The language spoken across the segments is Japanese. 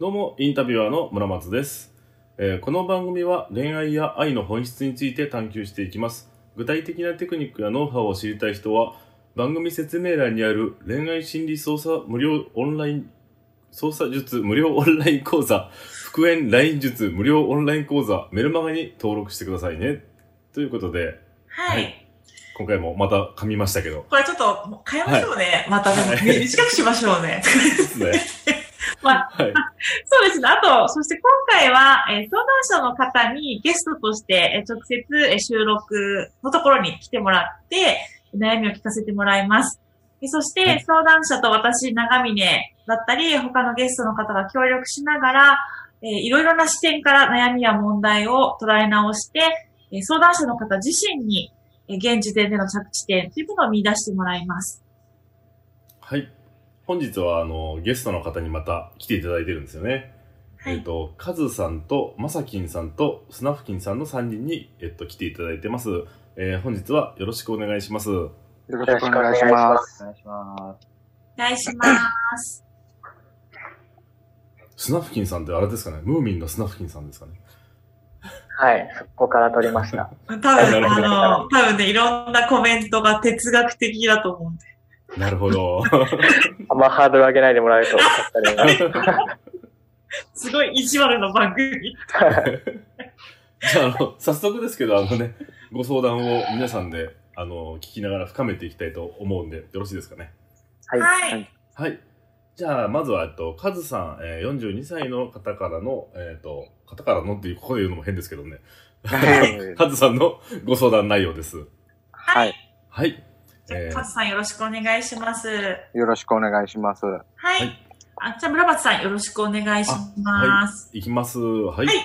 どうも、インタビュアーの村松です、えーこの番組は恋愛や愛の本質について探求していきます。具体的なテクニックやノウハウを知りたい人は、番組説明欄にある恋愛心理操作無料オンライン、操作術無料オンライン講座、復縁 LINE 術無料オンライン講座、メルマガに登録してくださいね。ということで、はい、はい今回もまた噛みましたけど。これちょっと変えましょうね、はい 短くしましょうねですね。まあはい。そうですね。あと、そして今回は、えー相談者の方にゲストとして、えー直接、えー収録のところに来てもらって、悩みを聞かせてもらいます。えーそして、はい相談者と私、長峰だったり、他のゲストの方が協力しながら、えーいろいろな視点から悩みや問題を捉え直して、えー相談者の方自身に、えー現時点での着地点というものを見出してもらいます。はい。本日は、あの、ゲストの方にまた来ていただいてるんですよね。はいえっ、と、カズさんと、まさきんさんと、スナフキンさんの3人に、えっと、来ていただいてます。えー本日はよろしくお願いします。よろしくお願いします。お願いします。お願いします。スナフキンさんってあれですかね？ムーミンのスナフキンさんですかね？はい、そこから撮りました。多分、あの、多分ね、いろんなコメントが哲学的だと思うんで。なるほど。あんまハードル上げないでもらえると助かります。すごい意地悪な番組。じゃあ、あの、早速ですけど、あのね、ご相談を皆さんで、あの、聞きながら深めていきたいと思うんで、よろしいですかね？はい。はいはい。じゃあ、まずは、えっと、カズさん、えー、42歳の方からの、えっ、と、方からのっていう、ここで言うのも変ですけどね。はい カズさんのご相談内容です。は。はいい。はい。じゃあ、えーカズさんよろしくお願いします。よろしくお願いします。はい。はいあ、じゃあ、村松さんよろしくお願いします。いきます。はい。はい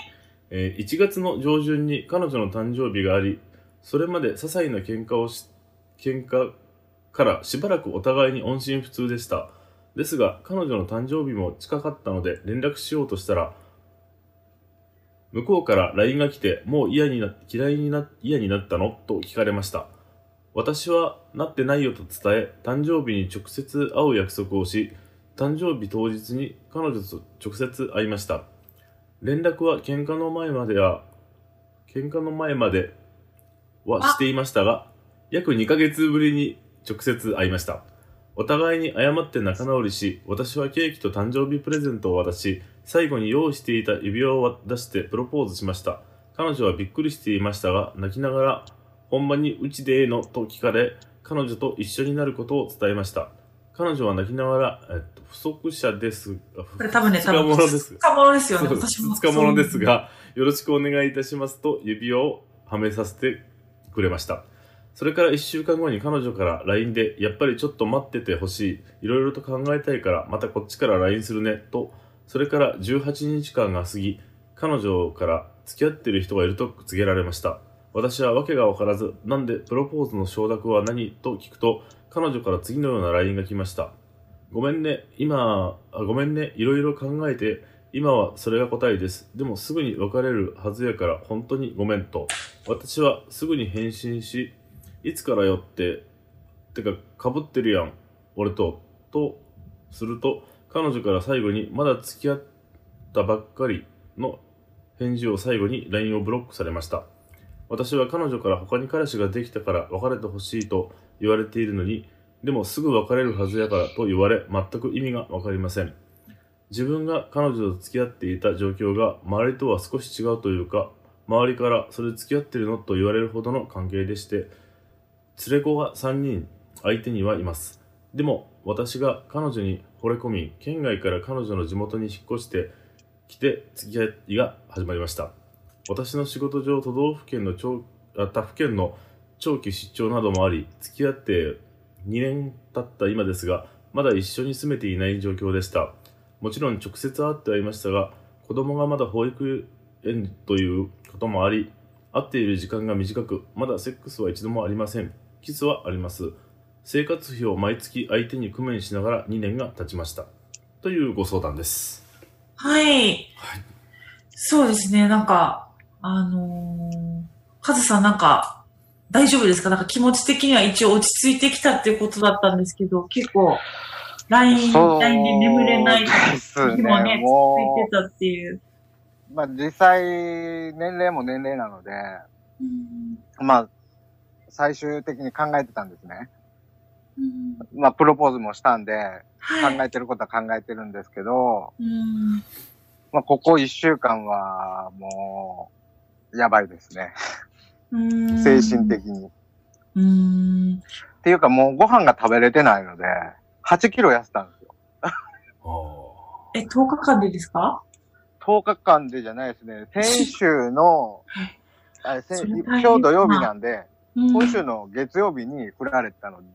えー1月の上旬に彼女の誕生日があり、それまで些細な喧嘩をし、喧嘩からしばらくお互いに音信不通でした。ですが、彼女の誕生日も近かったので連絡しようとしたら、向こうから LINE が来て、もう嫌にな、嫌いにな、嫌になったの？と聞かれました。私はなってないよと伝え、誕生日に直接会う約束をし、誕生日当日に彼女と直接会いました。連絡は喧嘩の前までは、喧嘩の前まではしていましたが、約2ヶ月ぶりに直接会いました。お互いに謝って仲直りし、私はケーキと誕生日プレゼントを渡し、最後に用意していた指輪を出してプロポーズしました。彼女はびっくりしていましたが、泣きながら、ほんまにうちでええのと聞かれ、彼女と一緒になることを伝えました。彼女は泣きながら、えっと、不足者です。ここれ多分ね、二日物です。二日物ですよね。私も。二日物ですが、よろしくお願いいたしますと指輪をはめさせてくれました。それから1週間後に彼女から LINE で、やっぱりちょっと待っててほしい。いろいろと考えたいから、またこっちから LINE するね。と、それから18日間が過ぎ、彼女から付き合ってる人がいると告げられました。私は訳がわからず、なんでプロポーズの承諾は何と聞くと、彼女から次のような LINE が来ました。ごめんね、今、あごめんね、いろいろ考えて、今はそれが答えです。でもすぐに別れるはずやから本当にごめんと。私はすぐに返信し、いつからよって、てか被ってるやん、俺と、と、すると、彼女から最後にまだ付き合ったばっかりの返事を最後に LINE をブロックされました。私は彼女から他に彼氏ができたから別れてほしいと言われているのに、でもすぐ別れるはずやからと言われ、全く意味がわかりません。自分が彼女と付き合っていた状況が周りとは少し違うというか、周りからそれ付き合ってるのと言われるほどの関係でして、連れ子が3人相手にはいます。でも私が彼女に惚れ込み、県外から彼女の地元に引っ越してきて付き合いが始まりました。私の仕事上都道府県の長あ他府県の長期出張などもあり、付き合って2年経った今ですが、まだ一緒に住めていない状況でした。もちろん直接会ってはいましたが、子供がまだ保育園ということもあり、会っている時間が短く、まだセックスは一度もありません。キスはあります。生活費を毎月相手に工面しながら2年が経ちました。というご相談です。はい。はい。そうですね、なんか、あのー、カズさんなんか、大丈夫ですか？なんか気持ち的には一応落ち着いてきたっていうことだったんですけど、結構、LINE、LINE で眠れない日もね、ね。も続いてたっていう。う、まあ実際、年齢も年齢なので、うんまあ、最終的に考えてたんですね。うんまあ、プロポーズもしたんで、はい。考えてることは考えてるんですけど、うんまあ、ここ一週間は、もう、やばいですね。うん精神的に。っうん。ていうか、もうご飯が食べれてないので、8キロ痩せたんですよ。あえ、10日間でですか？10日間でじゃないですね。先週の、あ先今日土曜日なんで、うん今週の月曜日に振られたので。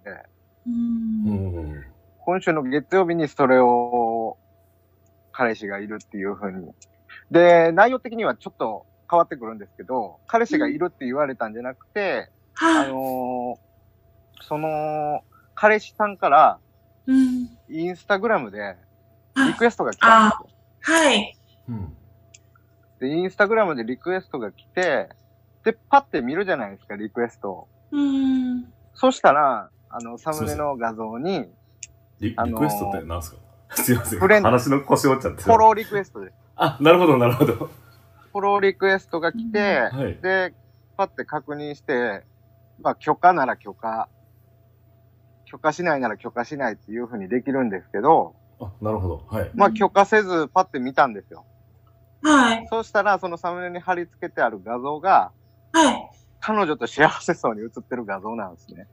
今週の月曜日にそれを、彼氏がいるっていう風に。で、内容的にはちょっと変わってくるんですけど、彼氏がいるって言われたんじゃなくて、あはい。のーその、彼氏さんから、うん。インスタグラムで、はいリクエストが来たんですよ。はい。うん。で、インスタグラムでリクエストが来て、で、パッて見るじゃないですか、リクエストを。うん。そしたら、あの、サムネの画像に、リあのーリクエストって何すか？すいません。フレンド話の腰折っちゃって。フォローリクエストです。あ、なるほど、なるほど。フォローリクエストが来て、はい。で、パッて確認して、まあ、許可なら許可、許可しないなら許可しないっていう風にできるんですけど、あ、なるほど。はい。まあ、許可せずパッて見たんですよ。はい。そうしたら、そのサムネに貼り付けてある画像が、はい。彼女と幸せそうに写ってる画像なんですね。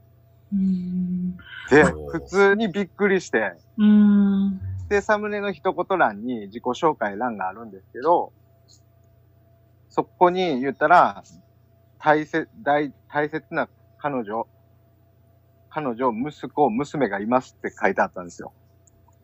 うん。で、普通にびっくりして、うん。で、サムネの一言欄に自己紹介欄があるんですけど、そこに言ったら、大切、大、大切な彼女、彼女、息子、娘がいますって書いてあったんですよ。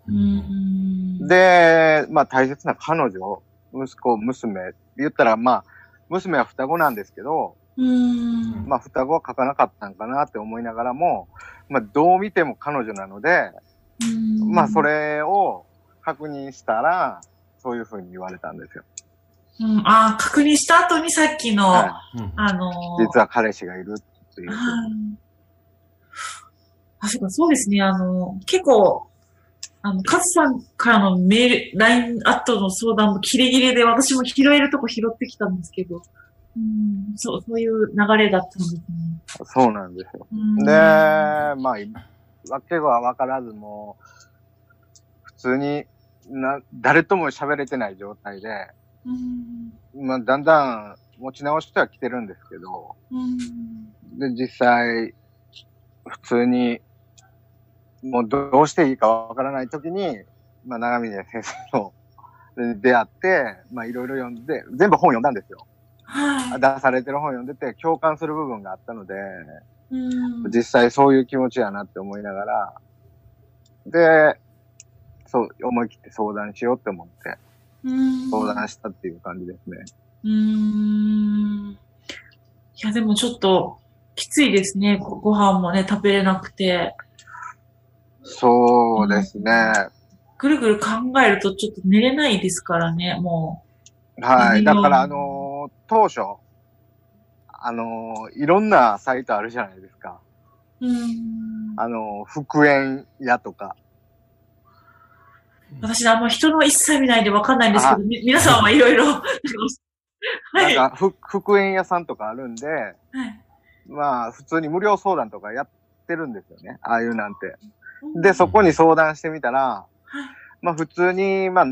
うん。で、まあ大切な彼女、息子、娘、言ったらまあ、娘は双子なんですけど、うん。まあ双子は書かなかったんかなって思いながらも、まあどう見ても彼女なので、まあそ。れを確認したら、そういうふうに言われたんですよ。うん、あー確認した後にさっきの、はうんあのーい、実は彼氏がいるっていう。はいあ、そうか、そうですね。あの、結構、あの、カズさんからのメール、LINE アットの相談もキレキレで私も拾えるとこ拾ってきたんですけど、うん、そう、そういう流れだったんですね。そうなんですよ。うんで、まあ、わけはわからずもう、普通にな、誰とも喋れてない状態で、うんまあ、だんだん持ち直しては来てるんですけど、うんで、実際、普通に、もうどうしていいかわからない時に、まあ、長峰先生ので 出会って、まあ、いろいろ読んで、全部本読んだんですよ。はい。出されてる本読んでて、共感する部分があったので、うん実際そういう気持ちやなって思いながら、で、そう、思い切って相談しようって思って、うん相談したっていう感じですね。うーん。いや、でもちょっと、きついですね。ごご飯もね、食べれなくて。そうですね。ぐるぐる考えるとちょっと寝れないですからね、もはい。だから、あのー当初、あのーいろんなサイトあるじゃないですか。う。ん。あのー復縁屋とか。私、あんま人の一切見ないでわかんないんですけあど、み皆さんはいろいろ。は なんい。かふ、復縁屋さんとかあるんで、はい。まあ、普通に無料相談とかやってるんですよね。ああいうなんて。で、そこに相談してみたら、はい。まあ普通に、まあ、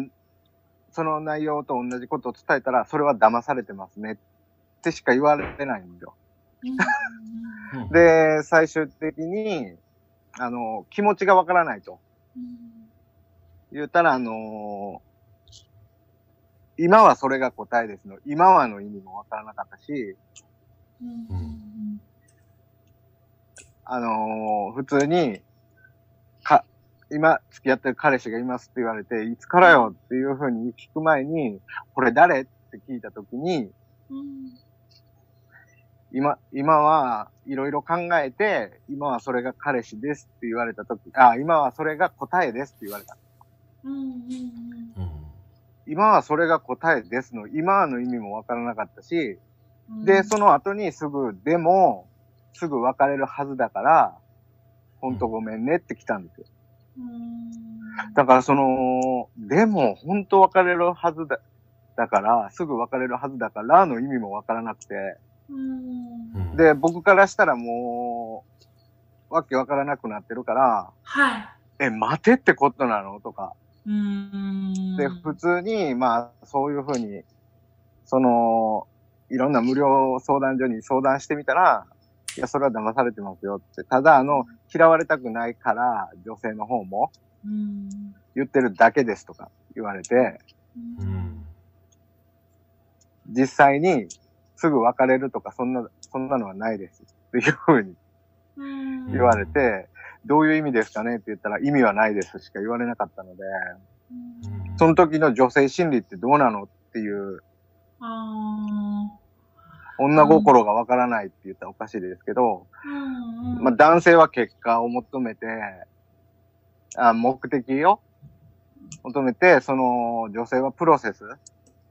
その内容と同じことを伝えたら、それは騙されてますねってしか言われないんですよ。うん で、最終的に、あの、気持ちがわからないと言ったら、あの今はそれが答えですの。今はの意味もわからなかったし、うんあの普通に、か、今付き合ってる彼氏がいますって言われて、いつからよっていうふうに聞く前に、これ誰って聞いたときに、うん。今、今はいろいろ考えて、今はそれが彼氏ですって言われたとき、あ、今はそれが答えですって言われた。うん。うん。うん。今はそれが答えですの、今の意味もわからなかったし、うん。で、その後にすぐ、でも、すぐ別れるはずだから、ほんとごめんねって来たんですよ。うん。だからその、でも、本当別れるはずだ、だから、すぐ別れるはずだからの意味もわからなくて、うん。うん、で、僕からしたらもう、わけわからなくなってるから、はい。え、待てってことなの？とか。うん。で、普通に、まあ、そういうふうに、その、いろんな無料相談所に相談してみたら、いや、それは騙されてますよって。ただ、あの、嫌われたくないから、女性の方もうん。言ってるだけですとか言われて、うん。実際にすぐ別れるとか、そんな、そんなのはないです。っていうふうにうん。言われて、どういう意味ですかねって言ったら、意味はないですしか言われなかったので、うん。その時の女性心理ってどうなのっていう、あ女心がわからないって言ったらおかしいですけど。まあ男性は結果を求めて、あ目的を求めて、その女性はプロセス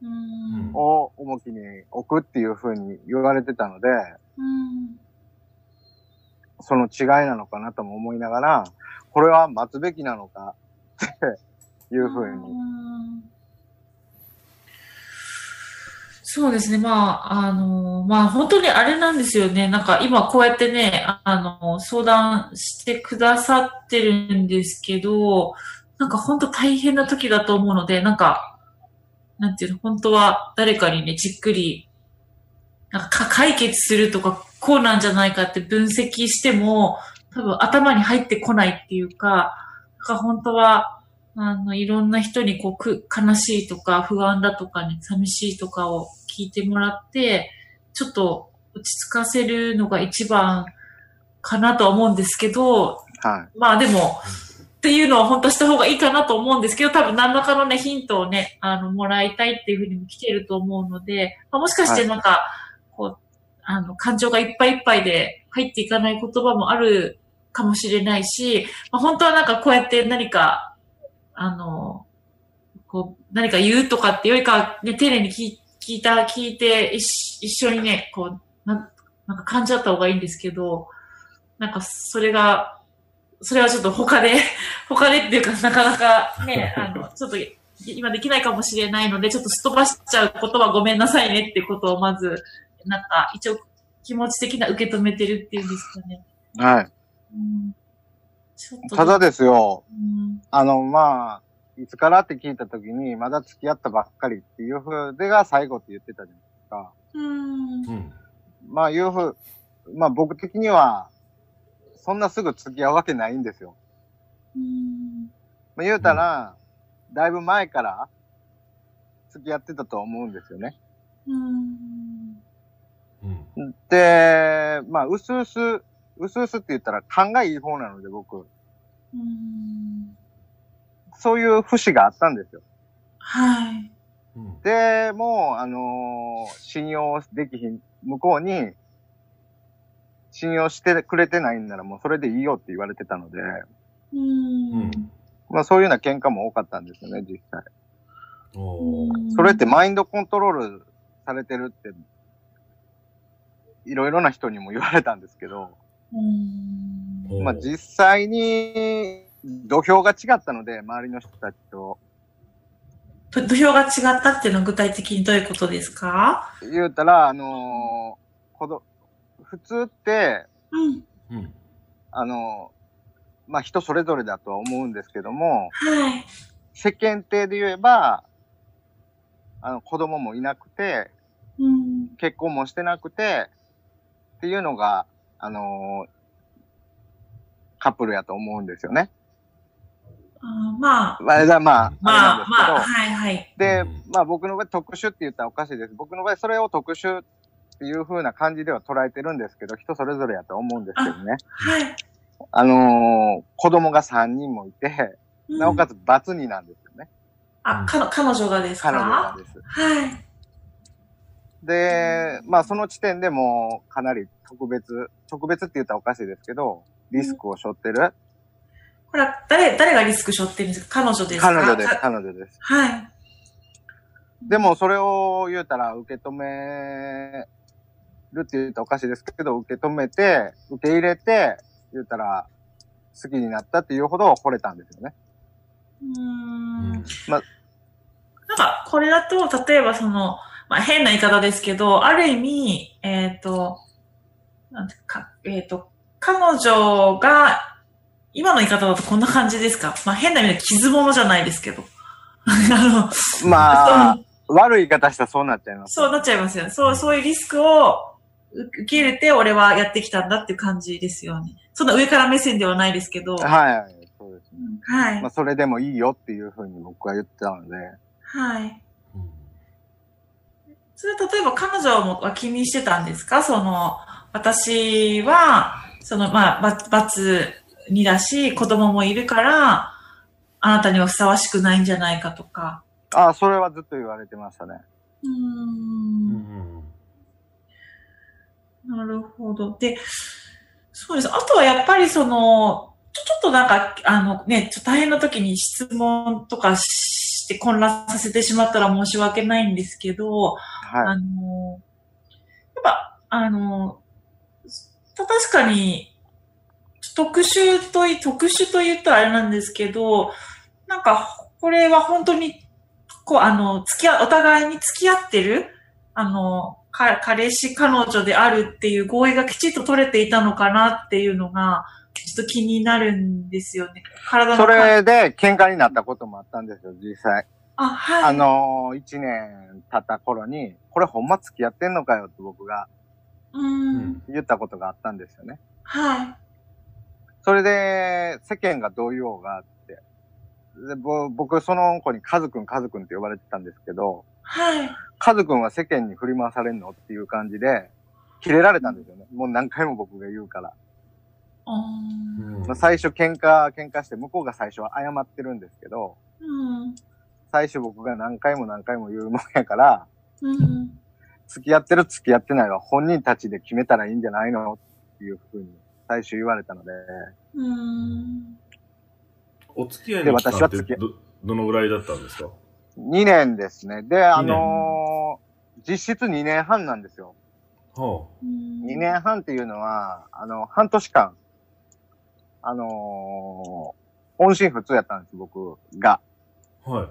うん。を重きに置くっていうふうに言われてたので、うん。その違いなのかなとも思いながら、これは待つべきなのか っていうふうに。そうですね。まあ、あの、まあ本当にあれなんですよね。なんか今こうやってね、あの、相談してくださってるんですけど、なんか本当大変な時だと思うので、なんか、なんていうの、本当は誰かにね、じっくり、なんか解決するとか、こうなんじゃないかって分析しても、多分頭に入ってこないっていうか、か本当は、あの、いろんな人にこうく、悲しいとか、不安だとかね、寂しいとかを聞いてもらって、ちょっと落ち着かせるのが一番かなとは思うんですけど、はい。まあでも、っていうのは本当はした方がいいかなと思うんですけど、多分何らかのね、ヒントをね、あの、もらいたいっていうふうにも来てると思うので、まあ、もしかしてなんか、こう、あの、感情がいっぱいいっぱいで入っていかない言葉もあるかもしれないし、まあ、本当はなんかこうやって何か、あの、こう、何か言うとかってよりか、ね、丁寧に聞い聞いた、聞いて、一緒一緒にね、こう、ななんか感じ合った方がいいんですけど、なんかそれが、それはちょっと他で、他でっていうかなかなかね、あの、ちょっと今できないかもしれないので、ちょっとすっ飛ばしちゃうことはごめんなさいねってことをまず、なんか一応気持ち的な受け止めてるっていうんですかね。はい。うん、ただですよ、うん、あの、まあ、いつからって聞いたときに、まだ付き合ったばっかりっていうふうでが最後って言ってたじゃないですか。うん、うん。まあ、いうふう、まあ僕的には、そんなすぐ付き合うわけないんですよ。うん、まあ、言うたら、だいぶ前から付き合ってたと思うんですよね。うん、うん。で、まあ、うすうす、うすうすって言ったら勘がいい方なので僕、うん、そういう節があったんですよ。はい。うん。で、もう、あのー信用できひん、向こうに、信用してくれてないんならもうそれでいいよって言われてたので、うん、まあそういうような喧嘩も多かったんですよね、実際。それってマインドコントロールされてるって、いろいろな人にも言われたんですけど、まあ実際に土俵が違ったので、周りの人たちと。土土俵が違ったっていうのは具体的にどういうことですか？言うたら、あのー子ど普通って、うん。うん。あのーまあ人それぞれだとは思うんですけども、はい。世間体で言えば、あの子供もいなくて、うん。結婚もしてなくて、っていうのが、あのーカップルやと思うんですよね。あーまあ、まあ、だまあ、まあ、はいはい。でうん、まあ僕の場合特殊って言ったらおかしいです。僕の場合それを特殊っていう風な感じでは捉えてるんですけど、人それぞれやと思うんですけどね。はい。あのー子供が3人もいて、なおかつ。つバツ2なんですよね。あ、彼女がですか？彼女がです。はい。で、まあその時点でもうかなり特別、特別って言ったらおかしいですけど、リスクを背負ってるこれは誰、誰がリスク背負ってるんですか？彼女ですか？彼女です、か？彼女です。はい。でもそれを言うたら受け止めるって言ったらおかしいですけど、受け止めて、受け入れて、言うたら好きになったっていうほど惚れたんですよね。うーん。まなんか、これだと、例えばその、まあ、変な言い方ですけど、ある意味、えっ、と、なんてか、えっ、と、彼女が、今の言い方だとこんな感じですか？まあ、変な意味で傷物じゃないですけど。あの、まあ悪い言い方したらそうなっちゃいます。そうなっちゃいますよね。そう、そういうリスクを受け入れて、俺はやってきたんだっていう感じですよね。そんな上から目線ではないですけど。はいはい、そうです。うんはいまあ、。それでもいいよっていうふうに僕は言ってたので、はい。それ例えば彼女もは気にしてたんですか？その、私は、その、まあ、ば罰にだし、子供もいるから、あなたにはふさわしくないんじゃないかとか。ああ、それはずっと言われてましたね。うんんなるほど。で、そうです。あとはやっぱりその、ちょちょっとなんか、あのね、ちょっと大変な時に質問とかして混乱させてしまったら申し訳ないんですけど、はい。あの、やっぱ、あの、た確かに、特殊とい、特殊と言ったらあれなんですけど、なんか、これは本当に、こう、あの、付き合、お互いに付き合ってる、あの、か彼氏、彼女であるっていう合意がきちっと取れていたのかなっていうのが、ちょっと気になるんですよね。体のそ感れで喧嘩になったこともあったんですよ、実際。あ、はい。あ、のー、一年経った頃に、これほんま付き合ってんのかよって僕がう。うんん言ったことがあったんですよね。はい。それで、世間がどう言おうがあって。でぼ僕、その子にカズくん、カズくんって呼ばれてたんですけど、はい。カズくんは世間に振り回されんのっていう感じで、キレられたんですよね。もう何回も僕が言うから。あーまあ最初喧嘩、喧嘩して、向こうが最初は謝ってるんですけど、うん。最初僕が何回も何回も言うもんやから、うん。付き合ってる付き合ってないは本人たちで決めたらいいんじゃないのっていうふうに最初言われたので、うん。お付き合いの期間ってで私は付き合どどのぐらいだったんですか？2年ですね。で、あのー実質2年半なんですよ。は2年半っていうのは、あの、半年間、あのー音信不通やったんです、僕が。あ。はい。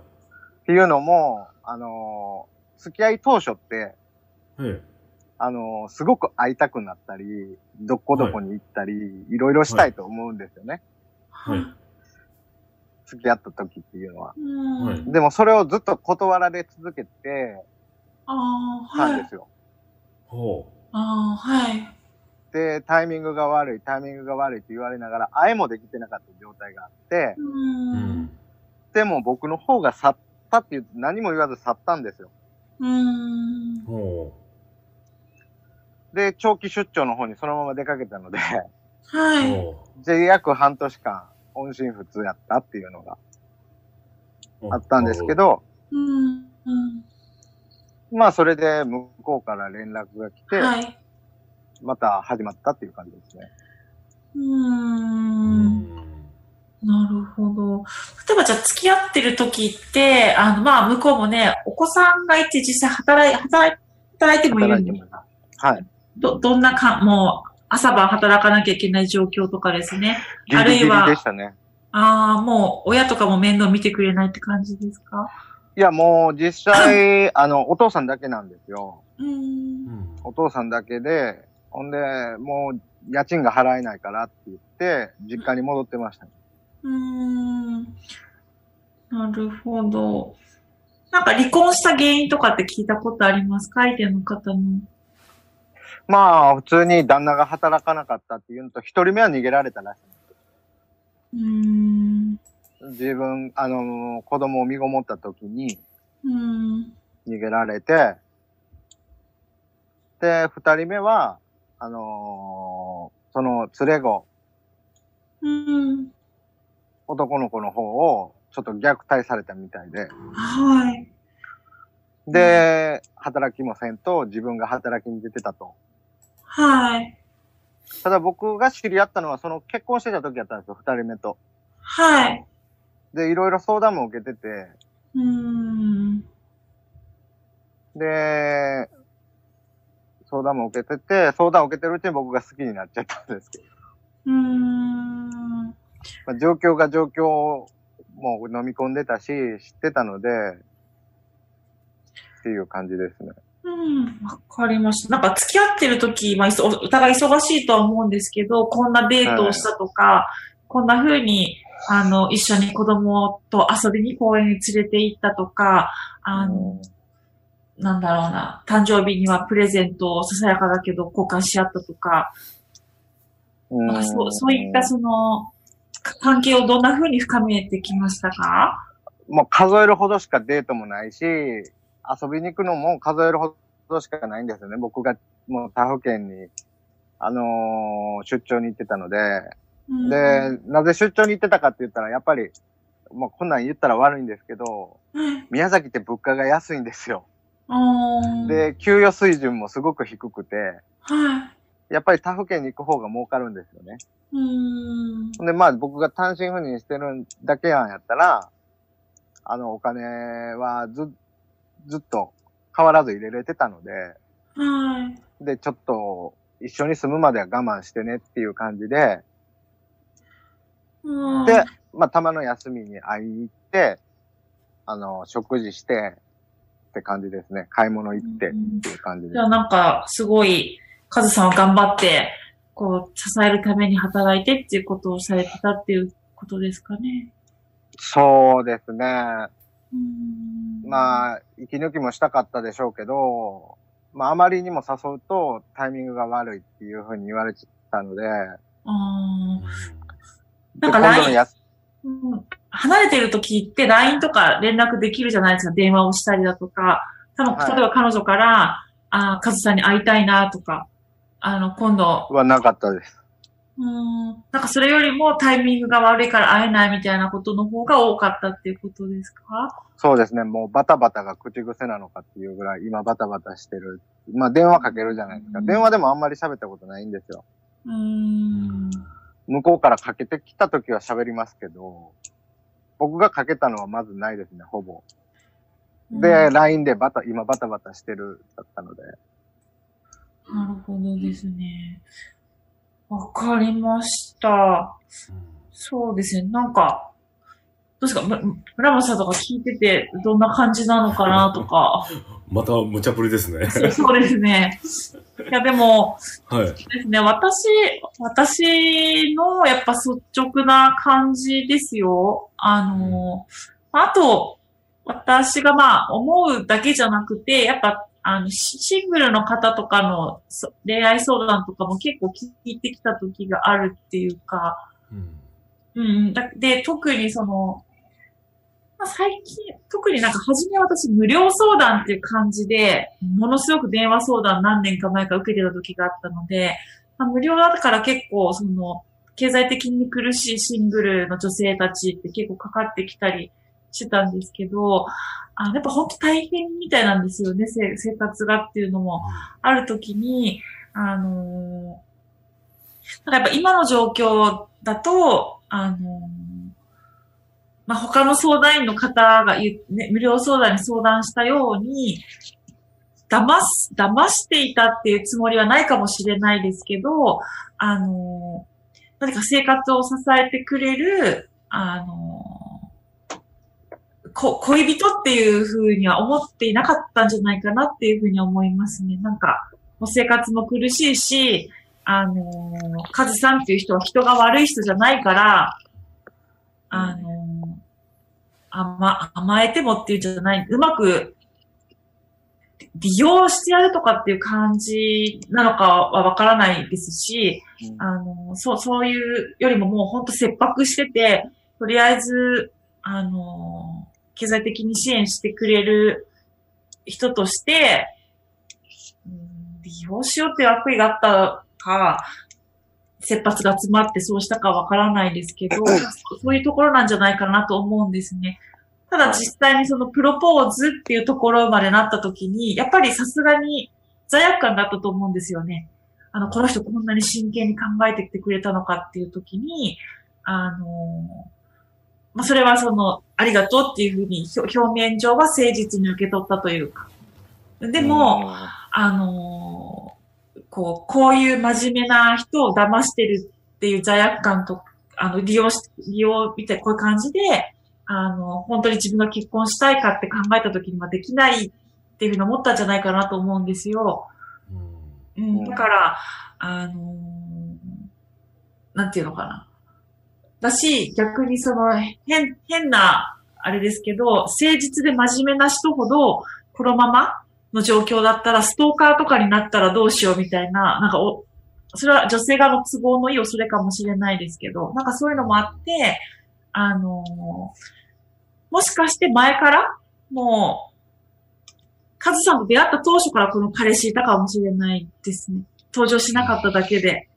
っていうのも、あのー付き合い当初って、ええ。あのーすごく会いたくなったり、どこどこに行ったり、い、ろいろしたいと思うんですよね。はい。付き合った時っていうのは。うん。はいでもそれをずっと断られ続けてああ、はい。たんですよ。ほああ、はい。で、タイミングが悪い、タイミングが悪いって言われながら、会えもできてなかった状態があって、う。ん。でも僕の方が去ったっていう、何も言わず去ったんですよ。うん。ほで、長期出張の方にそのまま出かけたので、う。はい。ほで、約半年間、音信不通やったっていうのがう。あったんですけ。ど、うん。うん。まあそれで向こうから連絡が来て、はい。また始まったっていう感じですね。う。うんん。なるほど。例えばじゃあ付き合ってる時って、あの、まあ向こうもね、お子さんがいて実際働い、働い、働いてもいるんで。はい。ど、どんなか、もう朝晩働かなきゃいけない状況とかですね。ギリギリあるいはでしたね。ああ、もう親とかも面倒見てくれないって感じですか？いや、もう実際、あの、お父さんだけなんですよ。うーんう。ん。お父さんだけで、ほんで、もう家賃が払えないからって言って、実家に戻ってました、ね。うーん。なるほど。なんか離婚した原因とかって聞いたことあります？か相手の方の。まあ、普通に旦那が働かなかったっていうのと、一人目は逃げられたらしいんです。うーん。自分、あの、子供を身ごもった時にうーん。逃げられて、で、二人目は、あのその連れ子うん。男の子の方をちょっと虐待されたみたいで。はい。で、働きもせんと自分が働きに出てたと。はい。ただ僕が知り合ったのはその結婚してた時やったんですよ、二人目と。はい。で、いろいろ相談も受けてて、うーん。で、相談も受けてて、相談を受けてるうちに僕が好きになっちゃったんですけど、うーん。まあ、状況が状況をもう飲み込んでたし、知ってたので、っていう感じですね。うん、わかりました。なんか付き合ってる時、まあ、お互い忙しいとは思うんですけど、こんなデートをしたとか、こんな風に、あの、一緒に子供と遊びに公園に連れて行ったとか、あの、なんだろうな、誕生日にはプレゼントをささやかだけど交換し合ったとか、なんかそうそういったその、か関係をどんな風に深めてきましたか？もう数えるほどしかデートもないし、遊びに行くのも数えるほどしかないんですよね。僕がもう他府県に、あのー出張に行ってたので、うんで、なぜ出張に行ってたかって言ったら、やっぱり、もうこんなん言ったら悪いんですけど、はい宮崎って物価が安いんですよ。で、給与水準もすごく低くて、はい。やっぱり他府県に行く方が儲かるんですよね。うーん。で、まあ僕が単身赴任してるだけやんやったら、あのお金はず、ずっと変わらず入れれてたので、はい。で、ちょっと一緒に住むまでは我慢してねっていう感じで、うんで、まあたまの休みに会いに行って、あの、食事してって感じですね。買い物行ってっていう感じでじゃあなんか、すごい、カズさんは頑張って、こう、支えるために働いてっていうことをされてたっていうことですかね。そうですね。うんまあ、息抜きもしたかったでしょうけど、まあ、あまりにも誘うとタイミングが悪いっていうふうに言われちゃったので、あーでなんか LINE うん離れてる時って LINE とか連絡できるじゃないですか。電話をしたりだとか。多分、はい例えば彼女から、あーカズさんに会いたいなとか、あの、今度、はなかったです。うーん、なんかそれよりもタイミングが悪いから会えないみたいなことの方が多かったっていうことですか？そうですね。もうバタバタが口癖なのかっていうぐらい今バタバタしてる。まあ電話かけるじゃないですか。うん電話でもあんまり喋ったことないんですよ。うーん。向こうからかけてきた時は喋りますけど、僕がかけたのはまずないですね、ほぼ。で、LINE でバタ、今バタバタしてるだったので。なるほどですね。わかりました。そうですね。なんか、どうですか？む村本さんとか聞いてて、どんな感じなのかなとか。また無茶ぶりですね。そうですね。いや、でも、はい。ですね、私、私のやっぱ率直な感じですよ。あの、あと、私がまあ思うだけじゃなくて、やっぱ、あの、シングルの方とかの恋愛相談とかも結構聞いてきた時があるっていうか、うん。うん、だで、特にその、まあ、最近、特になんか初め私無料相談っていう感じで、ものすごく電話相談何年か前か受けてた時があったので、まあ、無料だから結構その、経済的に苦しいシングルの女性たちって結構かかってきたりしてたんですけど、あやっぱ本当大変みたいなんですよね、せ生活がっていうのも。ある時に、あのーただやっぱ今の状況だと、あのーまあ、他の相談員の方が言う、ね、無料相談に相談したように、騙す、騙していたっていうつもりはないかもしれないですけど、あのー何か生活を支えてくれる、あのーこ、恋人っていうふうには思っていなかったんじゃないかなっていうふうに思いますね。なんか、もう生活も苦しいし、あのー、カズさんっていう人は人が悪い人じゃないから、あのー甘、甘えてもっていうんじゃない、うまく利用してやるとかっていう感じなのかはわからないですし、うんあの、そう、そういうよりももう本当切迫してて、とりあえず、あの、経済的に支援してくれる人として、うん利用しようっていう悪意があったか、切羽が詰まってそうしたかわからないですけど、そういうところなんじゃないかなと思うんですね。ただ実際にそのプロポーズっていうところまでなった時に、やっぱりさすがに罪悪感だったと思うんですよね。あの、この人こんなに真剣に考えてきてくれたのかっていう時に、あの、まあ、それはその、ありがとうっていうふうに表面上は誠実に受け取ったというか。でも、あの、こう、こういう真面目な人を騙してるっていう罪悪感と、あの、利用し、利用みたいなこういう感じで、あの、本当に自分が結婚したいかって考えた時にはできないっていうふうに思ったんじゃないかなと思うんですよ。うん、だから、あのなんていうのかな。だし、逆にその、変、変な、あれですけど、誠実で真面目な人ほど、このままの状況だったら、ストーカーとかになったらどうしようみたいな、なんかお、それは女性側の都合のいい恐れかもしれないですけど、なんかそういうのもあって、あのもしかして前から、もう、カズさんと出会った当初からこの彼氏いたかもしれないですね。登場しなかっただけで。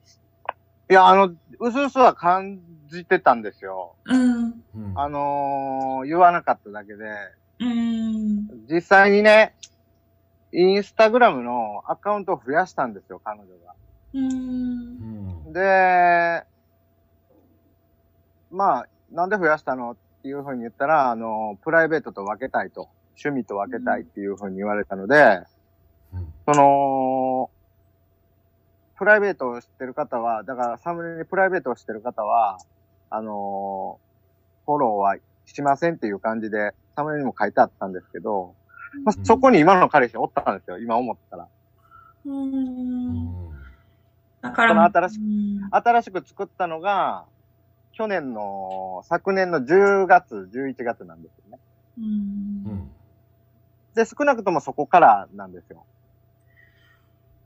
いや、あの、うすうすは感じてたんですよ。うん。あのー、言わなかっただけで。うん。実際にね、インスタグラムのアカウントを増やしたんですよ、彼女が。うん。で、まあ、なんで増やしたのっていうふうに言ったら、あの、プライベートと分けたいと、趣味と分けたいっていうふうに言われたので、うん、その、プライベートを知ってる方は、だからサムネにプライベートを知ってる方は、あのー、フォローはしませんっていう感じで、サムネにも書いてあったんですけど、まあ、そこに今の彼氏おったんですよ、今思ったら。うん。だから、新しく、新しく作ったのが、去年の、昨年の10月、11月なんですよね。うん。で、少なくともそこからなんですよ。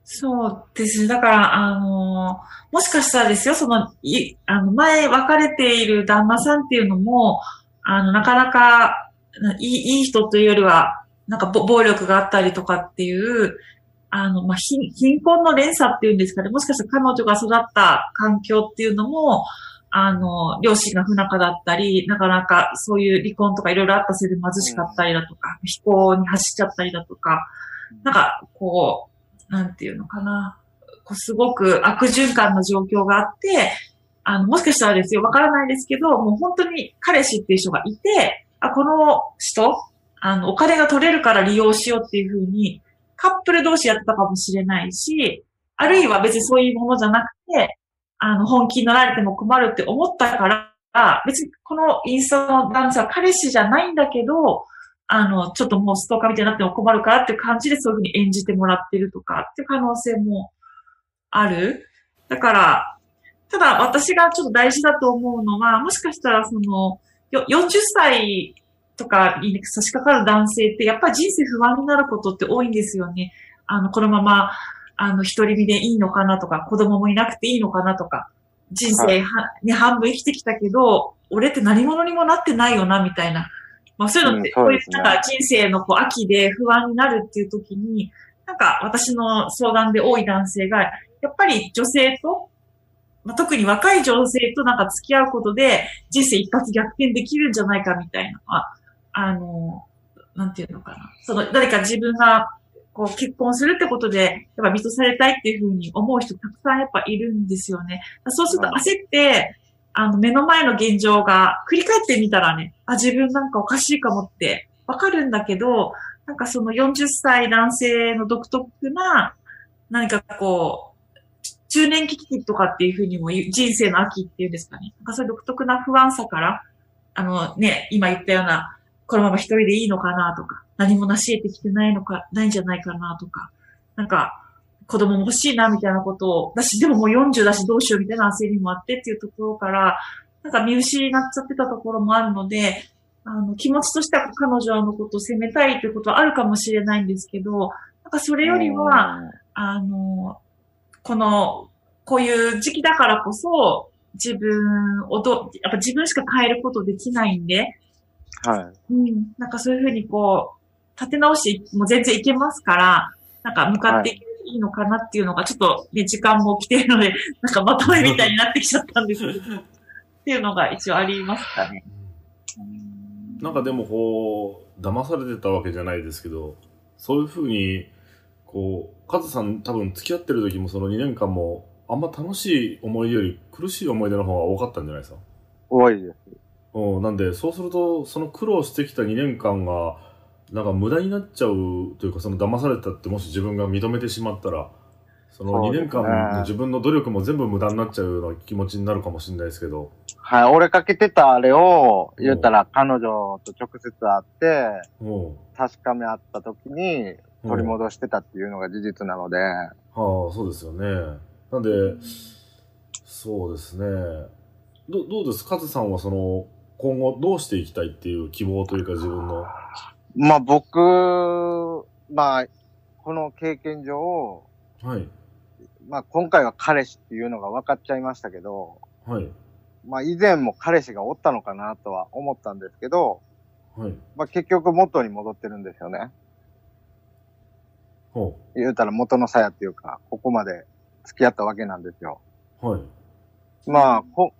そうですね。だから、あの、もしかしたらですよ、その、い、あの、前別れている旦那さんっていうのも、あの、なかなか、いい、いい人というよりは、なんか暴力があったりとかっていう、あの、まあ、貧困の連鎖っていうんですかね、もしかしたら彼女が育った環境っていうのも、あの、両親が不仲だったり、なかなかそういう離婚とかいろいろあったせいで貧しかったりだとか、飛行に走っちゃったりだとか、なんか、こう、なんていうのかな、こうすごく悪循環の状況があって、あの、もしかしたらですよ、わからないですけど、もう本当に彼氏っていう人がいて、あ、この人、あの、お金が取れるから利用しようっていうふうに、カップル同士やってたかもしれないし、あるいは別にそういうものじゃなくて、あの、本気になられても困るって思ったから、別にこのインスタの男性は彼氏じゃないんだけど、あの、ちょっともうストーカーみたいになっても困るからっていう感じでそういうふうに演じてもらってるとかっていう可能性もある。だから、ただ私がちょっと大事だと思うのは、もしかしたらその、40歳とかに差し掛かる男性ってやっぱり人生不安になることって多いんですよね。あの、このまま、あの、一人身でいいのかなとか、子供もいなくていいのかなとか、人生は、に半分生きてきたけど、俺って何者にもなってないよな、みたいな。まあそういうのって、こういうなんか人生のこう秋で不安になるっていう時に、なんか私の相談で多い男性が、やっぱり女性と、まあ、特に若い女性となんか付き合うことで人生一発逆転できるんじゃないかみたいなのは、あの、なんていうのかな。その誰か自分がこう結婚するってことで、やっぱ満たされたいっていうふうに思う人たくさんやっぱいるんですよね。そうすると焦って、あの、目の前の現状が振り返ってみたらね、あ、自分なんかおかしいかもってわかるんだけど、なんかその40歳男性の独特な、何かこう、中年危機とかっていうふうにも人生の秋っていうんですかね。なんかそういう独特な不安さから、あのね、今言ったような、このまま一人でいいのかなとか、何も成し得てきてないのか、ないんじゃないかなとか、なんか、子供も欲しいな、みたいなことを、だし、でももう40だしどうしようみたいな焦りもあってっていうところから、なんか見失っちゃってたところもあるので、あの、気持ちとしては彼女のことを責めたいということはあるかもしれないんですけど、なんかそれよりは、あの、この、こういう時期だからこそ、自分をど、やっぱ自分しか変えることできないんで、はい。うん。なんかそういうふうにこう、立て直しも全然いけますから、なんか向かっていけるいいのかなっていうのが、ちょっとね、時間も来ているので、なんかまとめみたいになってきちゃったんですけど、っていうのが一応ありますかね。なんかでもこう、騙されてたわけじゃないですけど、そういうふうに、こう、カズさん多分付き合ってる時もその2年間も、あんま楽しい思い出より苦しい思い出の方が多かったんじゃないですか？多いです。うん、なんで、そうすると、その苦労してきた2年間が、なんか無駄になっちゃうというか、その騙されたってもし自分が認めてしまったら、その2そうですね年間の自分の努力も全部無駄になっちゃうような気持ちになるかもしれないですけど、はい、俺かけてたあれを、言ったら彼女と直接会って、うん。確かめ合った時に取り戻してたっていうのが事実なので、はあ、そうですよね。なんで、そうですね。どどうです？カズさんはその、今後どうしていきたいっていう希望というか自分の。まあ僕、まあ、この経験上、はい。まあ今回は彼氏っていうのが分かっちゃいましたけど、はい。まあ以前も彼氏がおったのかなとは思ったんですけど、はい。まあ結局元に戻ってるんですよね。ほ言うたら元の鞘っていうか、ここまで付き合ったわけなんですよ。う。はい。まあ、こ、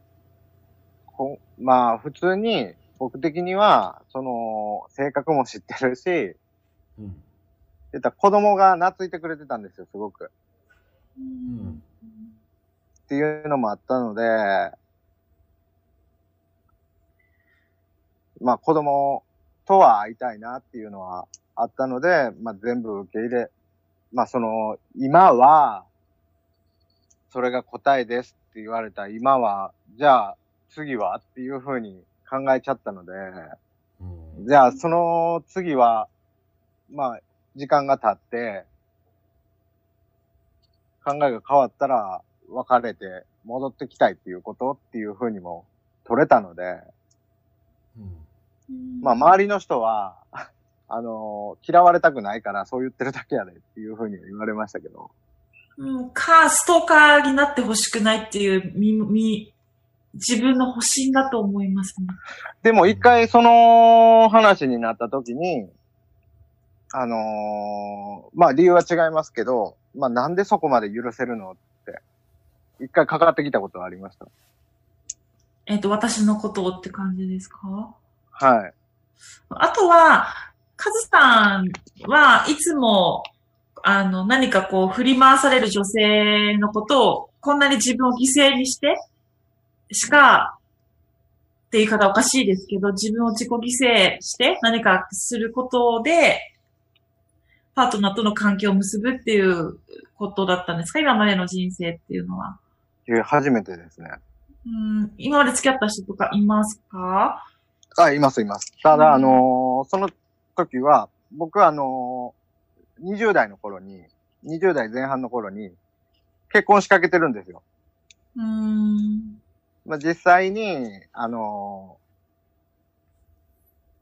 こ、まあ普通に僕的には、その、性格も知ってるし、うん。言ったら子供が懐いてくれてたんですよ、すごく。んっていうのもあったので、まあ子供とは会いたいなっていうのはあったので、まあ全部受け入れ、まあその、今は、それが答えですって言われた今は、じゃあ次はっていうふうに考えちゃったので、うん。じゃあその次は、まあ時間が経って、考えが変わったら別れて戻ってきたいっていうことっていうふうにも取れたので、うん。まあ周りの人は、あの嫌われたくないからそう言ってるだけやでっていうふうに言われましたけど。うん、か、ストーカーになってほしくないっていう、み、み、自分の保身だと思いますね。でも一回その話になった時に、あのーまあ理由は違いますけど、まあなんでそこまで許せるのって、一回かかってきたことはありました？えっ、と、私のことをって感じですか？はい。あとは、カズさんはいつも、あの、何かこう、振り回される女性のことを、こんなに自分を犠牲にして、しか、って言い方おかしいですけど、自分を自己犠牲して何かすることで、パートナーとの関係を結ぶっていうことだったんですか？今までの人生っていうのは。初めてですね。うん、今まで付き合った人とかいますか？あ、いますいます。ただ、うんあのーその時は、僕はあのー20代の頃に、20代前半の頃に、結婚しかけてるんですよ。うーん。まあ、実際に、あのー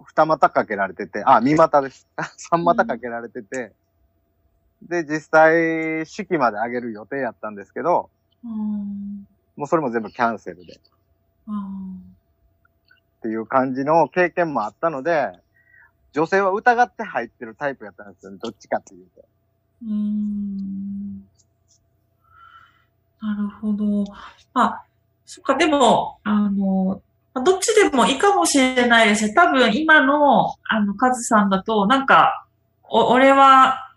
二股かけられてて、あ、三股です。三股かけられてて、で、実際、式まで上げる予定やったんですけど、うん。もうそれも全部キャンセルで。っあていう感じの経験もあったので、女性は疑って入ってるタイプやったんですよね。どっちかっていうと。ーうーん。なるほど。まあ、そっか、でも、あの、まあどっちでもいいかもしれないですね。多分今の、あの、カズさんだと、なんか、お、俺は、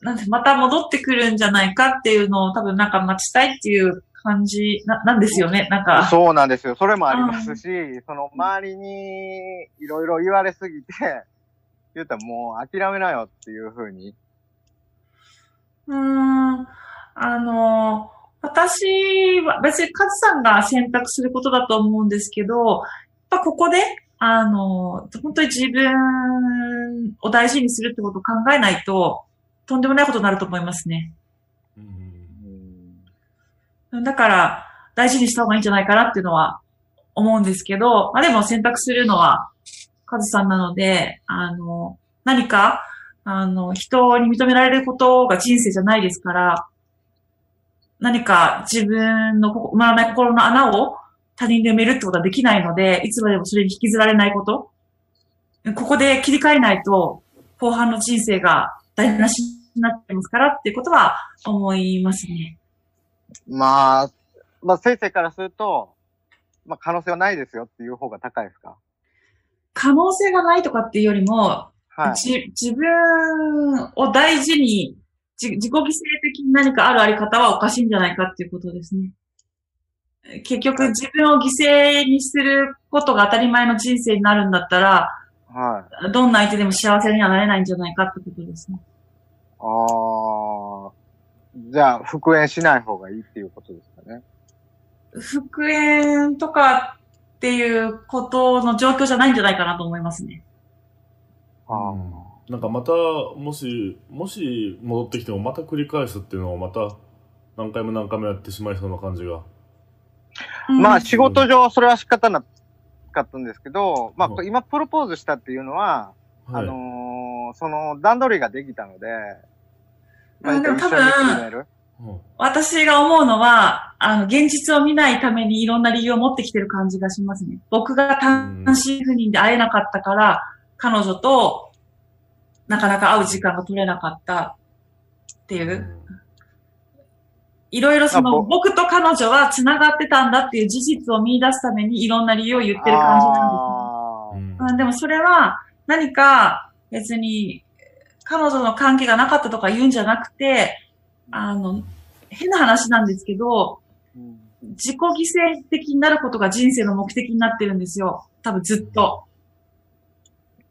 なんて、また戻ってくるんじゃないかっていうのを多分なんか待ちたいっていう感じな、なんですよね。なんか。そうなんですよ。それもありますし、その周りにいろいろ言われすぎて、言うたらもう諦めなよっていうふうに。うーん。あの、私は別にカズさんが選択することだと思うんですけど、やっぱここで、あの、本当に自分を大事にするってことを考えないと、とんでもないことになると思いますね。うん。だから、大事にした方がいいんじゃないかなっていうのは思うんですけど、まあでも選択するのはカズさんなので、あの、何か、あの、人に認められることが人生じゃないですから、何か自分の埋まらない心の穴を他人で埋めるってことはできないので、いつまでもそれに引きずられないこと。ここで切り替えないと、後半の人生が台無しにになってますからっていうことは思いますね。まあ、まあ先生からすると、まあ可能性はないですよっていう方が高いですか？可能性がないとかっていうよりも、はい。じ自分を大事に、じ自己犠牲的に何かあるあり方はおかしいんじゃないかっていうことですね。結局自分を犠牲にすることが当たり前の人生になるんだったら、はい。どんな相手でも幸せにはなれないんじゃないかってことですね。ああ。じゃあ、復縁しない方がいいっていうことですかね。復縁とかっていうことの状況じゃないんじゃないかなと思いますね。あなんかまた、もし、もし戻ってきてもまた繰り返すっていうのをまた何回も何回もやってしまいそうな感じが。まあ、うん仕事上、それは仕方なかったんですけど、まうんあ、今、プロポーズしたっていうのは、はい。あのーその、段取りができたので、まあ、うんでも多分、私が思うのは、あの、現実を見ないためにいろんな理由を持ってきてる感じがしますね。僕が単身赴任で会えなかったから、彼女となかなか会う時間が取れなかったっていう。いろいろそあの、ぼ僕と彼女は繋がってたんだっていう事実を見出すためにいろんな理由を言ってる感じなんですね。うんうん、でもそれは何か別に彼女の関係がなかったとか言うんじゃなくて、あの、変な話なんですけど、うん自己犠牲的になることが人生の目的になってるんですよ。多分ずっと。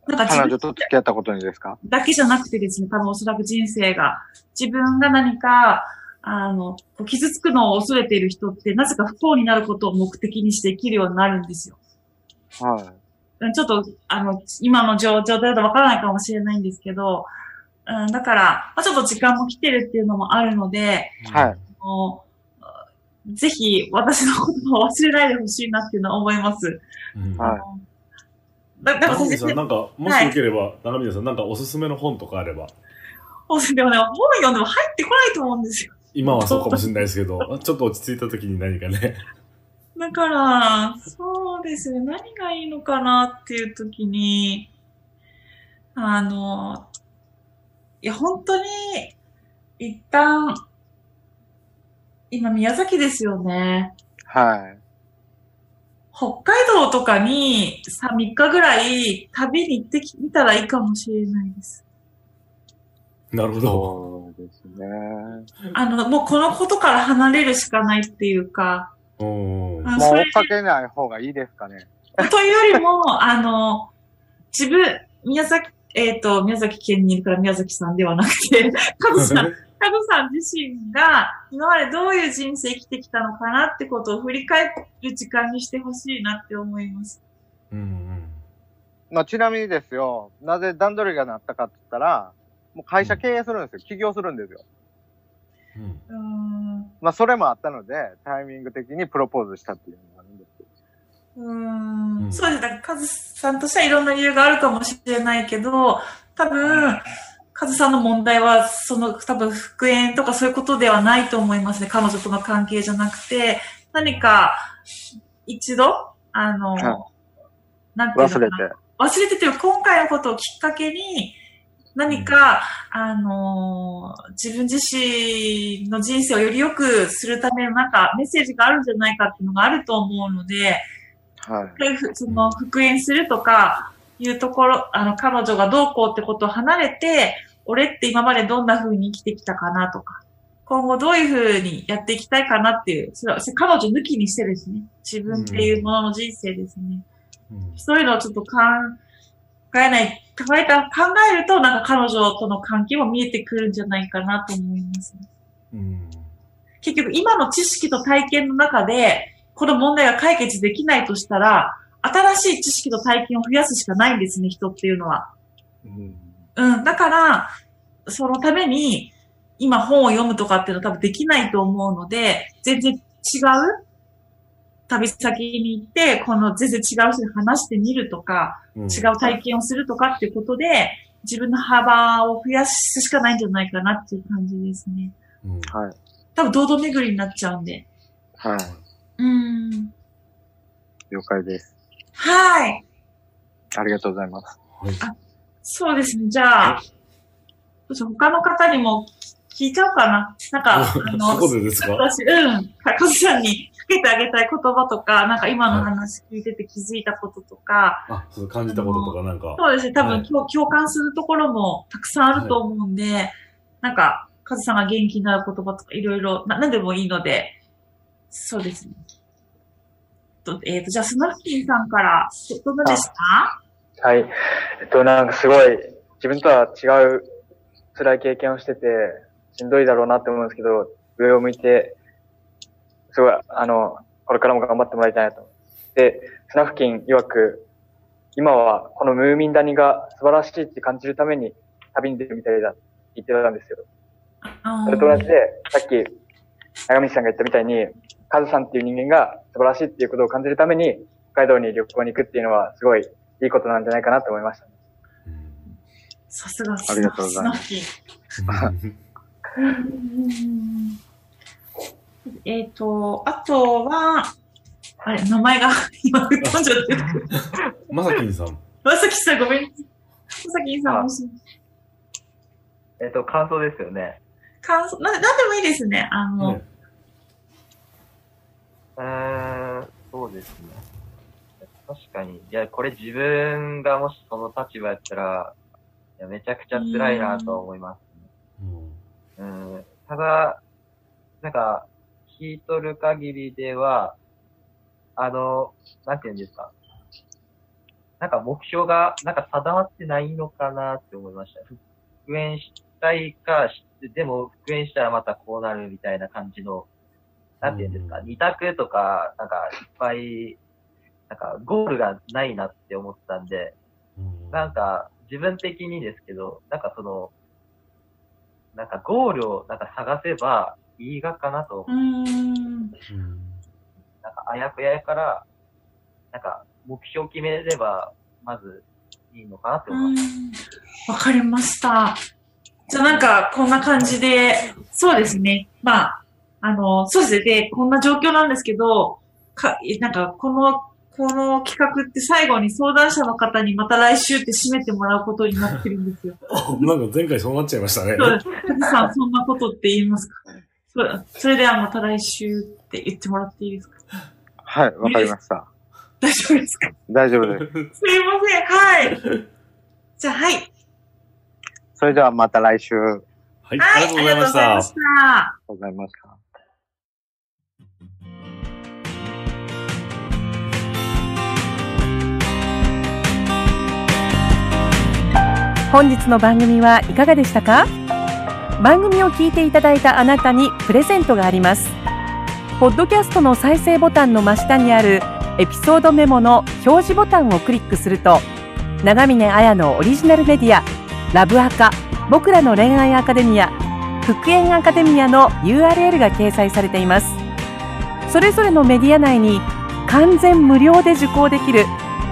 なんか彼女と付き合ったことにですか？だけじゃなくてですね、多分おそらく人生が、自分が何か、あの、こう傷つくのを恐れている人って、なぜか不幸になることを目的にして生きるようになるんですよ。はい。うんちょっと、あの、今の状状態だとわからないかもしれないんですけど、うん、だから、まあ、ちょっと時間も来てるっていうのもあるので、はい。もうぜひ私のことを忘れないでほしいなっていうのは思います。うんはいだでも先生長峰さん、なんか、もしよければ、長峰さん、なんかおすすめの本とかあれば、でもね、本読んでも入ってこないと思うんですよ。今はそうかもしれないですけど、ちょっと落ち着いた時に何かね。だから、そうですね、何がいいのかなっていう時に、あの、いや、本当に、一旦、今宮崎ですよね。はい。北海道とかにさ、3日ぐらい旅に行ってみたらいいかもしれないです。なるほど。そうですね。あの、もうこのことから離れるしかないっていうか、うん。あもう追っかけない方がいいですかね。というよりも、あの、自分、宮崎、えっ、と、宮崎県にいるから宮崎さんではなくて、カズさん、カズさん自身が今までどういう人生生きてきたのかなってことを振り返る時間にしてほしいなって思います。うんうん。まあ、ちなみにですよ、なぜ段取りがなったかって言ったら、もう会社経営するんですよ。起業するんですよ。うん。まあ、それもあったので、タイミング的にプロポーズしたっていうのがあるんですけど。うんんそうです。だから、カズさんとしてはいろんな理由があるかもしれないけど、多分、カズさんの問題は、その、多分、復縁とかそういうことではないと思いますね。彼女との関係じゃなくて、何か、一度、あの、はなんていう忘れなて。忘れててよ、今回のことをきっかけに、何か、あのー自分自身の人生をより良くするためのなんかメッセージがあるんじゃないかっていうのがあると思うので、はい。その復縁するとかいうところ、あの、彼女がどうこうってことを離れて、俺って今までどんな風に生きてきたかなとか、今後どういう風にやっていきたいかなっていう、それは彼女抜きにしてですね、自分っていうものの人生ですね。うんそういうのをちょっと考えない、考えた、考えると、なんか彼女との関係も見えてくるんじゃないかなと思いますね。うん結局、今の知識と体験の中で、この問題が解決できないとしたら、新しい知識と体験を増やすしかないんですね、人っていうのは。うんうん。だから、そのために、今本を読むとかっていうのは多分できないと思うので、全然違う旅先に行って、この全然違う人に話してみるとか、うん違う体験をするとかっていうことで、自分の幅を増やすしかないんじゃないかなっていう感じですね。うんはい。多分、堂々巡りになっちゃうんで。はい。うん。了解です。はい。ありがとうございます。はいそうですね。じゃあ、他の方にも聞いちゃおうかな。なんか、あこの、こでですか？私、うん。カズさんにかけてあげたい言葉とか、なんか今の話聞いてて気づいたこととか、あ、そう感じたこととかなんか。そうですね、多分、はい共共感するところもたくさんあると思うんで、なんか、カズさんが元気になる言葉とかいろいろ、な、なんでもいいので、そうですね。とえっ、と、じゃあ、スナフキンさんから、どどうでしたはい。えっと、なんかすごい、自分とは違う辛い経験をしてて、しんどいだろうなって思うんですけど、上を向いて、すごい、あの、これからも頑張ってもらいたいなと。で、スナフキン曰く、今はこのムーミン谷が素晴らしいって感じるために旅に出るみたいだって言ってたんですよ。あそれと同じで、さっき、長道さんが言ったみたいに、カズさんっていう人間が素晴らしいっていうことを感じるために、北海道に旅行に行くっていうのは、すごいいいことなんじゃないかなと思いました。うんさすが、ありがとうございます。えっ、と、あとは、あれ、名前が今、吹っ飛んじゃってる。まさきんさん。まさきさん、ごめん。まさきんさん、もしえっと、感想ですよね。感想、な、なんでもいいですね。あの、ね。うー、そうですね。確かに。いや、これ自分がもしその立場やったら、いやめちゃくちゃ辛いなとは思います、うんうん。ただ、なんか、聞いとる限りでは、あの、なんて言うんですか。なんか目標が、なんか定まってないのかなって思いました。復縁したいか、でも復縁したらまたこうなるみたいな感じの、なんて言うんですか、うん二択とか、なんかいっぱい、なんかゴールがないなって思ったんで、うんなんか、自分的にですけど、なんかその、なんかゴールをなんか探せばいいがかなと、うーん。うんなんかあやふややから、なんか目標決めれば、まずいいのかなって思います。わかりました。じゃあなんか、こんな感じで、そうですね。まあ、あの、そうですね。で、こんな状況なんですけど、か、なんか、この、この企画って最後に相談者の方にまた来週って締めてもらうことになってるんですよ。なんか前回そうなっちゃいましたね。そうです。さん、そんなことって言いますか？そそれではまた来週って言ってもらっていいですか？はい、わかりました。大丈夫ですか？大丈夫です。すいません。はい。じゃあ、はい。それではまた来週。ありはい、ありはい。がとうございました。ありがとうございました。がとうございました。本日の番組はいかがでしたか？番組を聞いていただいたあなたにプレゼントがあります。ポッドキャストの再生ボタンの真下にあるエピソードメモの表示ボタンをクリックすると長峰綾のオリジナルメディアラブアカ僕らの恋愛アカデミア復縁アカデミアの URL が掲載されています。それぞれのメディア内に完全無料で受講できる